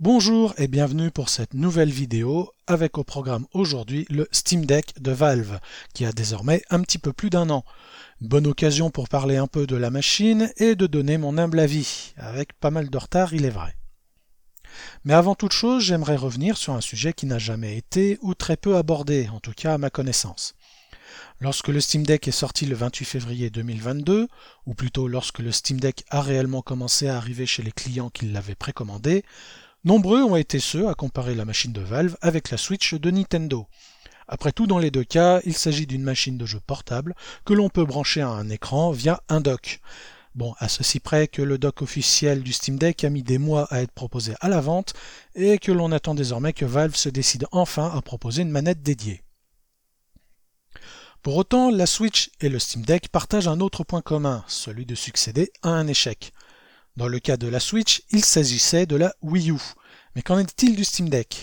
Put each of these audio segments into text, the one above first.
Bonjour et bienvenue pour cette nouvelle vidéo avec au programme aujourd'hui le Steam Deck de Valve qui a désormais un petit peu plus d'un an. Bonne occasion pour parler un peu de la machine et de donner mon humble avis, avec pas mal de retard il est vrai. Mais avant toute chose, j'aimerais revenir sur un sujet qui n'a jamais été ou très peu abordé, en tout cas à ma connaissance. Lorsque le Steam Deck est sorti le 28 février 2022, ou plutôt lorsque le Steam Deck a réellement commencé à arriver chez les clients qui l'avaient précommandé, Nombreux ont été ceux à comparer la machine de Valve avec la Switch de Nintendo. Après tout, dans les deux cas, il s'agit d'une machine de jeu portable que l'on peut brancher à un écran via un dock. Bon, à ceci près que le dock officiel du Steam Deck a mis des mois à être proposé à la vente et que l'on attend désormais que Valve se décide enfin à proposer une manette dédiée. Pour autant, la Switch et le Steam Deck partagent un autre point commun, celui de succéder à un échec. Dans le cas de la Switch, il s'agissait de la Wii U. Mais qu'en est-il du Steam Deck?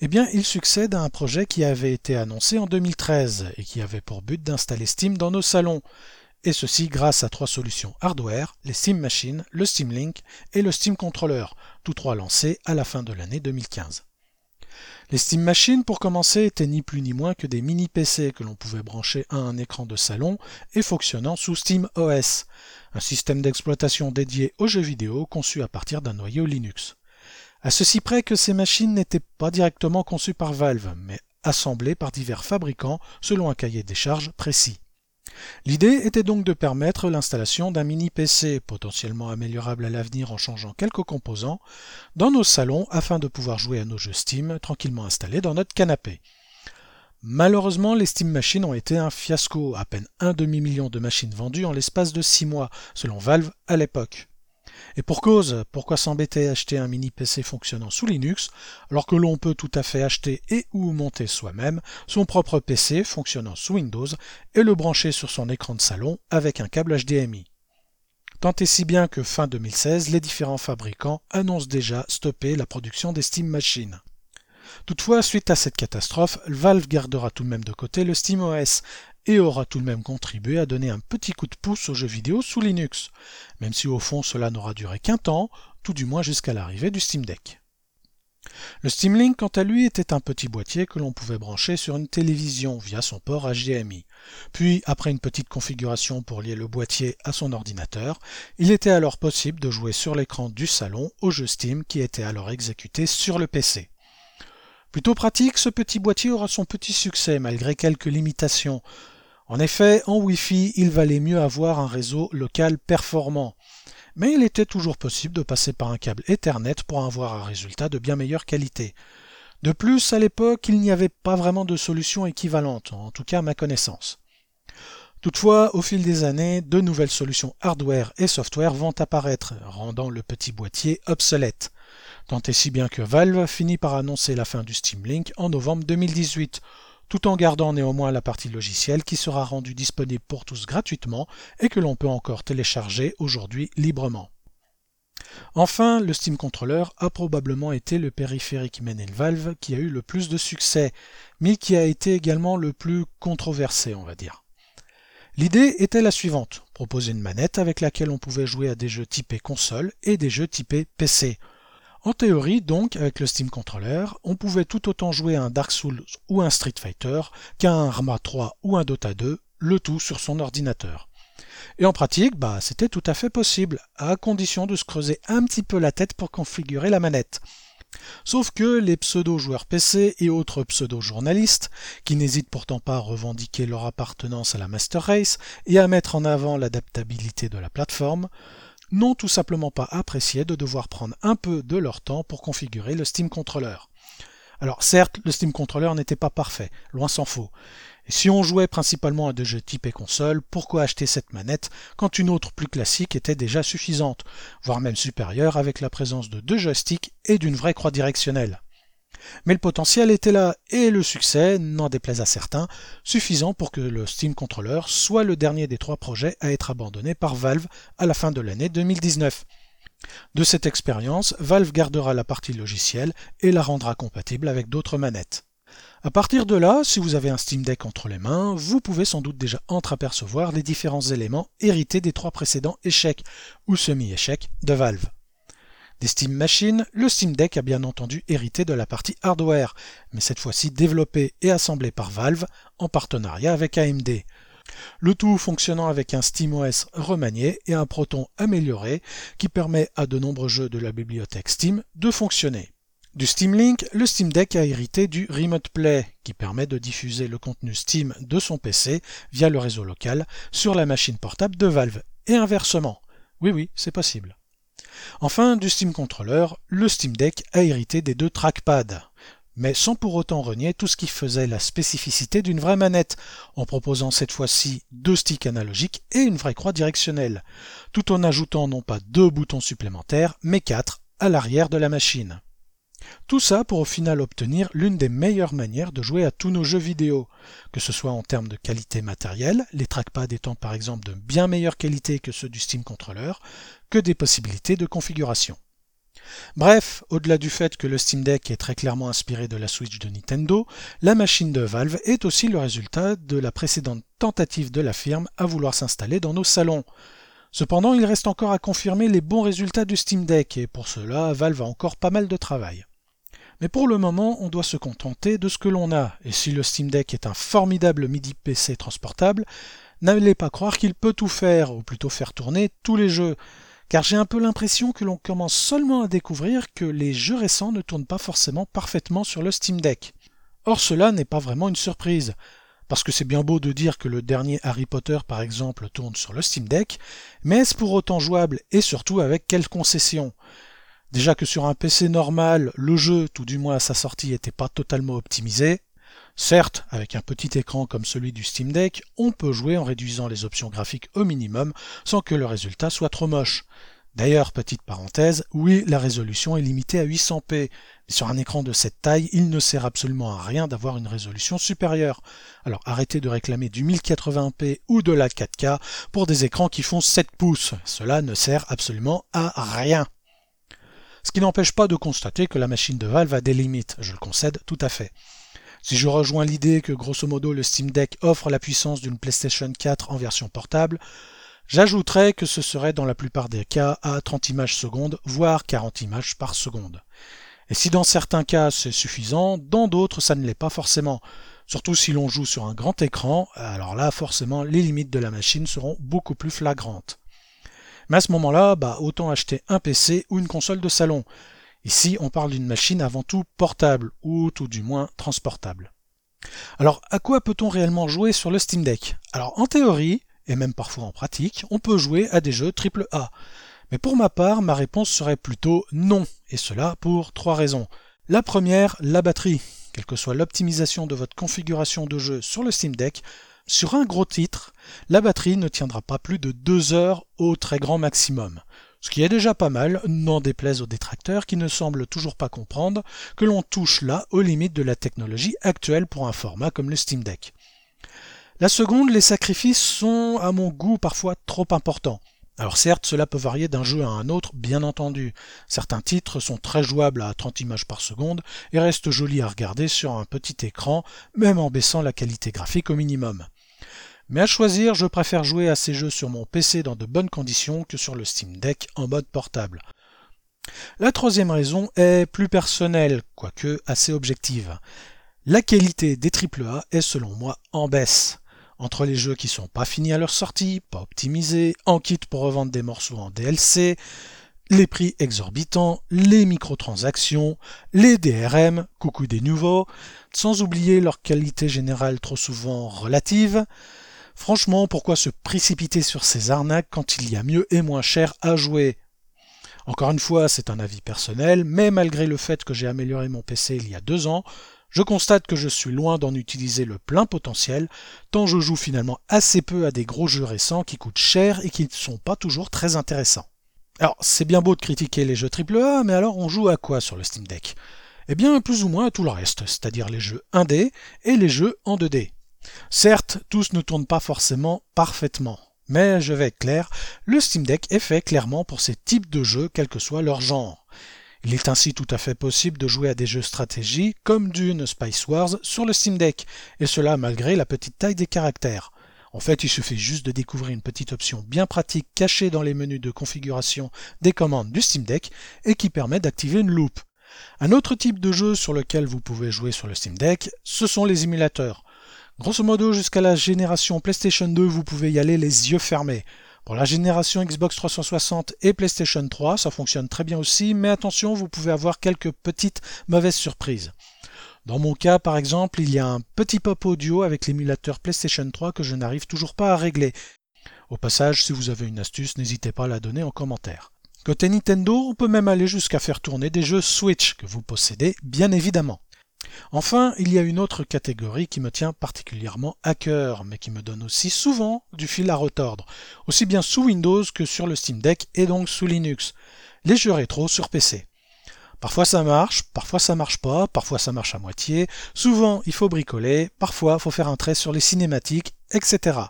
Eh bien, il succède à un projet qui avait été annoncé en 2013 et qui avait pour but d'installer Steam dans nos salons, et ceci grâce à trois solutions hardware, les Steam Machines, le Steam Link et le Steam Controller, tous trois lancés à la fin de l'année 2015. Les Steam Machines, pour commencer, étaient ni plus ni moins que des mini-PC que l'on pouvait brancher à un écran de salon et fonctionnant sous Steam OS, un système d'exploitation dédié aux jeux vidéo conçu à partir d'un noyau Linux. À ceci près que ces machines n'étaient pas directement conçues par Valve, mais assemblées par divers fabricants selon un cahier des charges précis. L'idée était donc de permettre l'installation d'un mini PC, potentiellement améliorable à l'avenir en changeant quelques composants, dans nos salons afin de pouvoir jouer à nos jeux Steam tranquillement installés dans notre canapé. Malheureusement, les Steam Machines ont été un fiasco, à peine un demi-million de machines vendues en l'espace de six mois, selon Valve à l'époque. Et pour cause, pourquoi s'embêter à acheter un mini PC fonctionnant sous Linux, alors que l'on peut tout à fait acheter et ou monter soi-même son propre PC fonctionnant sous Windows et le brancher sur son écran de salon avec un câble HDMI. Tant et si bien que fin 2016, les différents fabricants annoncent déjà stopper la production des Steam Machines. Toutefois, suite à cette catastrophe, Valve gardera tout de même de côté le SteamOS et aura tout de même contribué à donner un petit coup de pouce aux jeux vidéo sous Linux, même si au fond cela n'aura duré qu'un temps, tout du moins jusqu'à l'arrivée du Steam Deck. Le Steam Link, quant à lui, était un petit boîtier que l'on pouvait brancher sur une télévision via son port HDMI. Puis, après une petite configuration pour lier le boîtier à son ordinateur, il était alors possible de jouer sur l'écran du salon au jeu Steam qui était alors exécuté sur le PC. Plutôt pratique, ce petit boîtier aura son petit succès malgré quelques limitations. En effet, en Wi-Fi, il valait mieux avoir un réseau local performant. Mais il était toujours possible de passer par un câble Ethernet pour avoir un résultat de bien meilleure qualité. De plus, à l'époque, il n'y avait pas vraiment de solution équivalente, en tout cas à ma connaissance. Toutefois, au fil des années, de nouvelles solutions hardware et software vont apparaître, rendant le petit boîtier obsolète. Tant et si bien que Valve finit par annoncer la fin du Steam Link en novembre 2018, tout en gardant néanmoins la partie logicielle qui sera rendue disponible pour tous gratuitement et que l'on peut encore télécharger aujourd'hui librement. Enfin, le Steam Controller a probablement été le périphérique Menel Valve qui a eu le plus de succès, mais qui a été également le plus controversé, on va dire. L'idée était la suivante, proposer une manette avec laquelle on pouvait jouer à des jeux typés console et des jeux typés PC. En théorie, donc, avec le Steam Controller, on pouvait tout autant jouer à un Dark Souls ou un Street Fighter qu'à un Arma 3 ou un Dota 2, le tout sur son ordinateur. Et en pratique, bah, c'était tout à fait possible, à condition de se creuser un petit peu la tête pour configurer la manette. Sauf que les pseudo-joueurs PC et autres pseudo-journalistes, qui n'hésitent pourtant pas à revendiquer leur appartenance à la Master Race et à mettre en avant l'adaptabilité de la plateforme, n'ont tout simplement pas apprécié de devoir prendre un peu de leur temps pour configurer le Steam Controller. Alors certes, le Steam Controller n'était pas parfait, loin s'en faut. Et si on jouait principalement à des jeux typés console, pourquoi acheter cette manette quand une autre plus classique était déjà suffisante, voire même supérieure avec la présence de deux joysticks et d'une vraie croix directionnelle? Mais le potentiel était là, et le succès, n'en déplaise à certains, suffisant pour que le Steam Controller soit le dernier des trois projets à être abandonné par Valve à la fin de l'année 2019. De cette expérience, Valve gardera la partie logicielle et la rendra compatible avec d'autres manettes. À partir de là, si vous avez un Steam Deck entre les mains, vous pouvez sans doute déjà entreapercevoir les différents éléments hérités des trois précédents échecs ou semi-échecs de Valve. Des Steam Machines, le Steam Deck a bien entendu hérité de la partie hardware, mais cette fois-ci développé et assemblé par Valve en partenariat avec AMD. Le tout fonctionnant avec un SteamOS remanié et un Proton amélioré qui permet à de nombreux jeux de la bibliothèque Steam de fonctionner. Du Steam Link, le Steam Deck a hérité du Remote Play, qui permet de diffuser le contenu Steam de son PC via le réseau local sur la machine portable de Valve, et inversement. Oui oui, c'est possible. Enfin, du Steam Controller, le Steam Deck a hérité des deux trackpads, mais sans pour autant renier tout ce qui faisait la spécificité d'une vraie manette, en proposant cette fois-ci deux sticks analogiques et une vraie croix directionnelle, tout en ajoutant non pas deux boutons supplémentaires, mais quatre à l'arrière de la machine. Tout ça pour au final obtenir l'une des meilleures manières de jouer à tous nos jeux vidéo, que ce soit en termes de qualité matérielle, les trackpads étant par exemple de bien meilleure qualité que ceux du Steam Controller, que des possibilités de configuration. Bref, au-delà du fait que le Steam Deck est très clairement inspiré de la Switch de Nintendo, la machine de Valve est aussi le résultat de la précédente tentative de la firme à vouloir s'installer dans nos salons. Cependant, il reste encore à confirmer les bons résultats du Steam Deck, et pour cela, Valve a encore pas mal de travail. Mais pour le moment, on doit se contenter de ce que l'on a, et si le Steam Deck est un formidable MIDI PC transportable, n'allez pas croire qu'il peut tout faire, ou plutôt faire tourner tous les jeux, car j'ai un peu l'impression que l'on commence seulement à découvrir que les jeux récents ne tournent pas forcément parfaitement sur le Steam Deck. Or cela n'est pas vraiment une surprise, parce que c'est bien beau de dire que le dernier Harry Potter par exemple tourne sur le Steam Deck, mais est-ce pour autant jouable et surtout avec quelles concessions Déjà que sur un PC normal, le jeu, tout du moins à sa sortie, n'était pas totalement optimisé. Certes, avec un petit écran comme celui du Steam Deck, on peut jouer en réduisant les options graphiques au minimum sans que le résultat soit trop moche. D'ailleurs, petite parenthèse, oui, la résolution est limitée à 800p, mais sur un écran de cette taille, il ne sert absolument à rien d'avoir une résolution supérieure. Alors arrêtez de réclamer du 1080p ou de la 4K pour des écrans qui font 7 pouces. Cela ne sert absolument à rien. Ce qui n'empêche pas de constater que la machine de Valve a des limites, je le concède tout à fait. Si je rejoins l'idée que grosso modo le Steam Deck offre la puissance d'une PlayStation 4 en version portable, j'ajouterais que ce serait dans la plupart des cas à 30 images secondes, voire 40 images par seconde. Et si dans certains cas c'est suffisant, dans d'autres ça ne l'est pas forcément. Surtout si l'on joue sur un grand écran, alors là forcément les limites de la machine seront beaucoup plus flagrantes. Mais à ce moment-là, bah, autant acheter un PC ou une console de salon. Ici, on parle d'une machine avant tout portable, ou tout du moins transportable. Alors, à quoi peut-on réellement jouer sur le Steam Deck? Alors, en théorie, et même parfois en pratique, on peut jouer à des jeux AAA. Mais pour ma part, ma réponse serait plutôt non, et cela pour trois raisons. La première, la batterie. Quelle que soit l'optimisation de votre configuration de jeu sur le Steam Deck, sur un gros titre, la batterie ne tiendra pas plus de 2 heures au très grand maximum. Ce qui est déjà pas mal, n'en déplaise aux détracteurs qui ne semblent toujours pas comprendre que l'on touche là aux limites de la technologie actuelle pour un format comme le Steam Deck. La seconde, les sacrifices sont à mon goût parfois trop importants. Alors certes, cela peut varier d'un jeu à un autre, bien entendu. Certains titres sont très jouables à 30 images par seconde et restent jolis à regarder sur un petit écran, même en baissant la qualité graphique au minimum. Mais à choisir, je préfère jouer à ces jeux sur mon PC dans de bonnes conditions que sur le Steam Deck en mode portable. La troisième raison est plus personnelle, quoique assez objective. La qualité des AAA est selon moi en baisse. Entre les jeux qui sont pas finis à leur sortie, pas optimisés, en kit pour revendre des morceaux en DLC, les prix exorbitants, les microtransactions, les DRM, coucou des nouveaux, sans oublier leur qualité générale trop souvent relative, Franchement, pourquoi se précipiter sur ces arnaques quand il y a mieux et moins cher à jouer? Encore une fois, c'est un avis personnel, mais malgré le fait que j'ai amélioré mon PC il y a deux ans, je constate que je suis loin d'en utiliser le plein potentiel, tant je joue finalement assez peu à des gros jeux récents qui coûtent cher et qui ne sont pas toujours très intéressants. Alors, c'est bien beau de critiquer les jeux AAA, mais alors on joue à quoi sur le Steam Deck? Eh bien, plus ou moins à tout le reste, c'est-à-dire les jeux 1D et les jeux en 2D. Certes, tous ne tournent pas forcément parfaitement. Mais je vais être clair, le Steam Deck est fait clairement pour ces types de jeux, quel que soit leur genre. Il est ainsi tout à fait possible de jouer à des jeux stratégie comme Dune Spice Wars sur le Steam Deck, et cela malgré la petite taille des caractères. En fait, il suffit juste de découvrir une petite option bien pratique cachée dans les menus de configuration des commandes du Steam Deck et qui permet d'activer une loupe. Un autre type de jeu sur lequel vous pouvez jouer sur le Steam Deck, ce sont les émulateurs. Grosso modo, jusqu'à la génération PlayStation 2, vous pouvez y aller les yeux fermés. Pour la génération Xbox 360 et PlayStation 3, ça fonctionne très bien aussi, mais attention, vous pouvez avoir quelques petites mauvaises surprises. Dans mon cas, par exemple, il y a un petit pop audio avec l'émulateur PlayStation 3 que je n'arrive toujours pas à régler. Au passage, si vous avez une astuce, n'hésitez pas à la donner en commentaire. Côté Nintendo, on peut même aller jusqu'à faire tourner des jeux Switch que vous possédez, bien évidemment. Enfin, il y a une autre catégorie qui me tient particulièrement à cœur, mais qui me donne aussi souvent du fil à retordre, aussi bien sous Windows que sur le Steam Deck et donc sous Linux. Les jeux rétro sur PC. Parfois ça marche, parfois ça marche pas, parfois ça marche à moitié, souvent il faut bricoler, parfois il faut faire un trait sur les cinématiques, etc.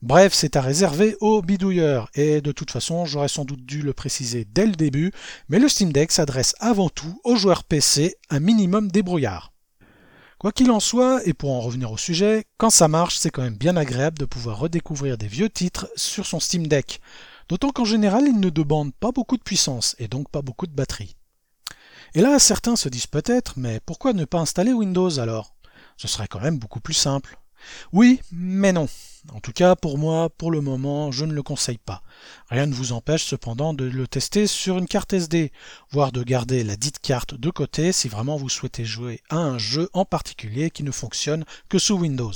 Bref, c'est à réserver aux bidouilleurs, et de toute façon j'aurais sans doute dû le préciser dès le début, mais le Steam Deck s'adresse avant tout aux joueurs PC, un minimum débrouillard. Quoi qu'il en soit, et pour en revenir au sujet, quand ça marche, c'est quand même bien agréable de pouvoir redécouvrir des vieux titres sur son Steam Deck. D'autant qu'en général, il ne demande pas beaucoup de puissance, et donc pas beaucoup de batterie. Et là, certains se disent peut-être, mais pourquoi ne pas installer Windows alors? Ce serait quand même beaucoup plus simple. Oui, mais non. En tout cas, pour moi, pour le moment, je ne le conseille pas. Rien ne vous empêche cependant de le tester sur une carte SD, voire de garder la dite carte de côté si vraiment vous souhaitez jouer à un jeu en particulier qui ne fonctionne que sous Windows.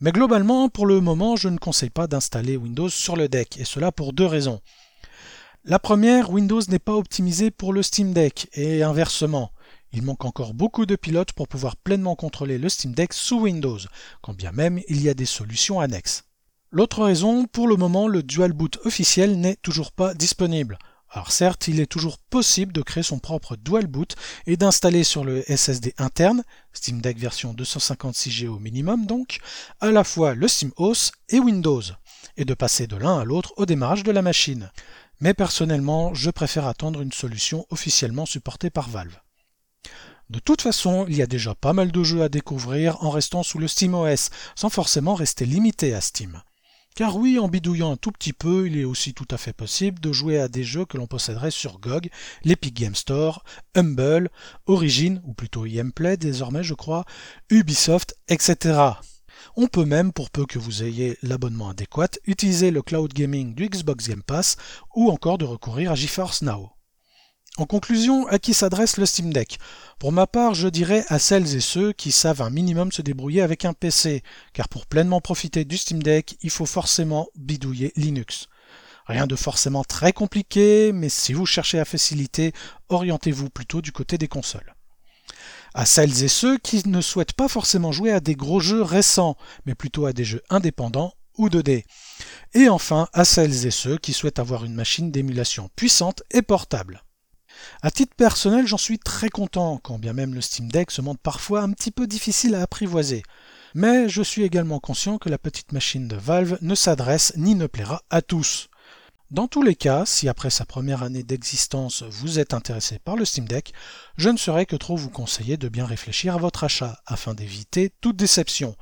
Mais globalement, pour le moment, je ne conseille pas d'installer Windows sur le deck, et cela pour deux raisons. La première, Windows n'est pas optimisé pour le Steam Deck et inversement. Il manque encore beaucoup de pilotes pour pouvoir pleinement contrôler le Steam Deck sous Windows, quand bien même il y a des solutions annexes. L'autre raison, pour le moment, le Dual Boot officiel n'est toujours pas disponible. Alors certes, il est toujours possible de créer son propre Dual Boot et d'installer sur le SSD interne, Steam Deck version 256G au minimum donc, à la fois le SteamOS et Windows, et de passer de l'un à l'autre au démarrage de la machine mais personnellement, je préfère attendre une solution officiellement supportée par Valve. De toute façon, il y a déjà pas mal de jeux à découvrir en restant sous le SteamOS, sans forcément rester limité à Steam. Car oui, en bidouillant un tout petit peu, il est aussi tout à fait possible de jouer à des jeux que l'on posséderait sur GOG, l'Epic Game Store, Humble, Origin, ou plutôt Emplay désormais je crois, Ubisoft, etc. On peut même, pour peu que vous ayez l'abonnement adéquat, utiliser le cloud gaming du Xbox Game Pass ou encore de recourir à GeForce Now. En conclusion, à qui s'adresse le Steam Deck? Pour ma part, je dirais à celles et ceux qui savent un minimum se débrouiller avec un PC, car pour pleinement profiter du Steam Deck, il faut forcément bidouiller Linux. Rien de forcément très compliqué, mais si vous cherchez à faciliter, orientez-vous plutôt du côté des consoles à celles et ceux qui ne souhaitent pas forcément jouer à des gros jeux récents, mais plutôt à des jeux indépendants ou 2D. Et enfin, à celles et ceux qui souhaitent avoir une machine d'émulation puissante et portable. À titre personnel, j'en suis très content, quand bien même le Steam Deck se montre parfois un petit peu difficile à apprivoiser. Mais je suis également conscient que la petite machine de Valve ne s'adresse ni ne plaira à tous. Dans tous les cas, si après sa première année d'existence vous êtes intéressé par le Steam Deck, je ne saurais que trop vous conseiller de bien réfléchir à votre achat afin d'éviter toute déception,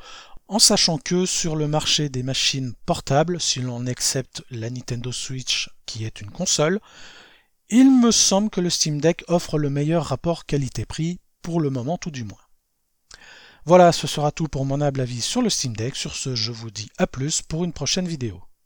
en sachant que sur le marché des machines portables, si l'on accepte la Nintendo Switch qui est une console, il me semble que le Steam Deck offre le meilleur rapport qualité-prix, pour le moment tout du moins. Voilà, ce sera tout pour mon humble avis sur le Steam Deck. Sur ce, je vous dis à plus pour une prochaine vidéo.